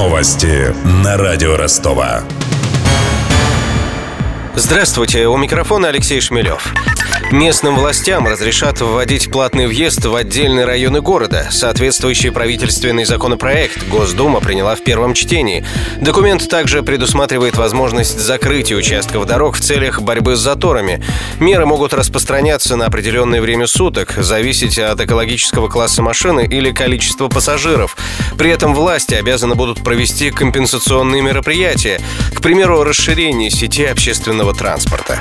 Новости на радио Ростова. Здравствуйте, у микрофона Алексей Шмелев. Местным властям разрешат вводить платный въезд в отдельные районы города. Соответствующий правительственный законопроект Госдума приняла в первом чтении. Документ также предусматривает возможность закрытия участков дорог в целях борьбы с заторами. Меры могут распространяться на определенное время суток, зависеть от экологического класса машины или количества пассажиров. При этом власти обязаны будут провести компенсационные мероприятия, к примеру, расширение сети общественного транспорта.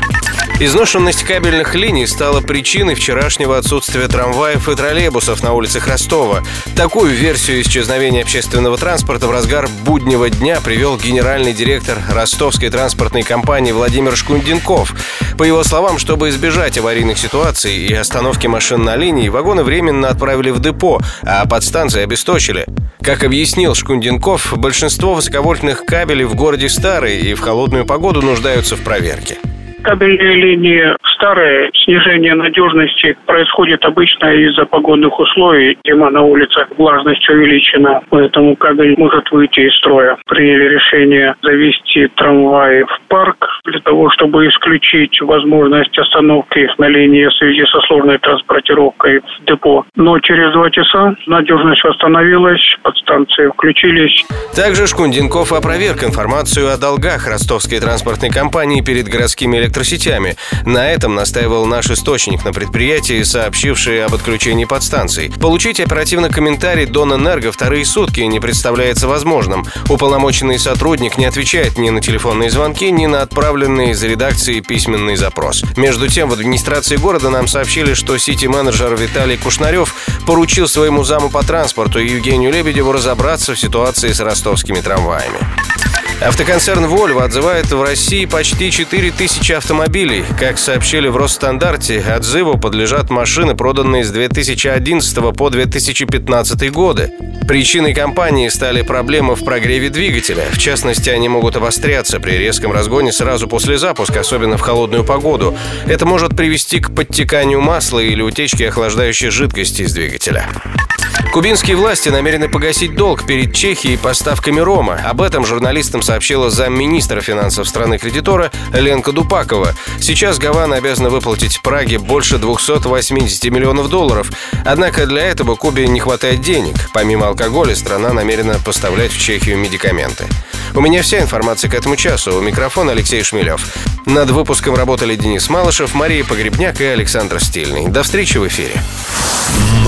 Изношенность кабельных линий стала причиной вчерашнего отсутствия трамваев и троллейбусов на улицах Ростова. Такую версию исчезновения общественного транспорта в разгар буднего дня привел генеральный директор ростовской транспортной компании Владимир Шкунденков. По его словам, чтобы избежать аварийных ситуаций и остановки машин на линии, вагоны временно отправили в депо, а подстанции обесточили. Как объяснил Шкунденков, большинство высоковольтных кабелей в городе старые и в холодную погоду нуждаются в проверке. Кабельные линии старые, снижение надежности происходит обычно из-за погодных условий. Зима на улице, влажность увеличена, поэтому кабель может выйти из строя. Приняли решение завести трамваи в парк для того, чтобы исключить возможность остановки их на линии в связи со сложной транспортировкой в депо. Но через два часа надежность восстановилась, подстанции включились. Также Шкундинков опроверг информацию о долгах ростовской транспортной компании перед городскими электросетями. На этом настаивал наш источник на предприятии, сообщивший об отключении подстанций. Получить оперативно комментарий Донэнерго вторые сутки не представляется возможным. Уполномоченный сотрудник не отвечает ни на телефонные звонки, ни на отправленный из редакции письменный запрос. Между тем, в администрации города нам сообщили, что сити-менеджер Виталий Кушнарев поручил своему заму по транспорту Евгению Лебедеву разобраться в ситуации с ростовскими трамваями. Автоконцерн Volvo отзывает в России почти 4000 автомобилей. Как сообщили в Росстандарте, отзыву подлежат машины, проданные с 2011 по 2015 годы. Причиной компании стали проблемы в прогреве двигателя. В частности, они могут обостряться при резком разгоне сразу после запуска, особенно в холодную погоду. Это может привести к подтеканию масла или утечке охлаждающей жидкости из двигателя. Кубинские власти намерены погасить долг перед Чехией поставками рома. Об этом журналистам сообщила замминистра финансов страны-кредитора Ленка Дупакова. Сейчас Гавана обязана выплатить Праге больше 280 миллионов долларов. Однако для этого Кубе не хватает денег. Помимо алкоголя, страна намерена поставлять в Чехию медикаменты. У меня вся информация к этому часу. У микрофона Алексей Шмелев. Над выпуском работали Денис Малышев, Мария Погребняк и Александр Стильный. До встречи в эфире.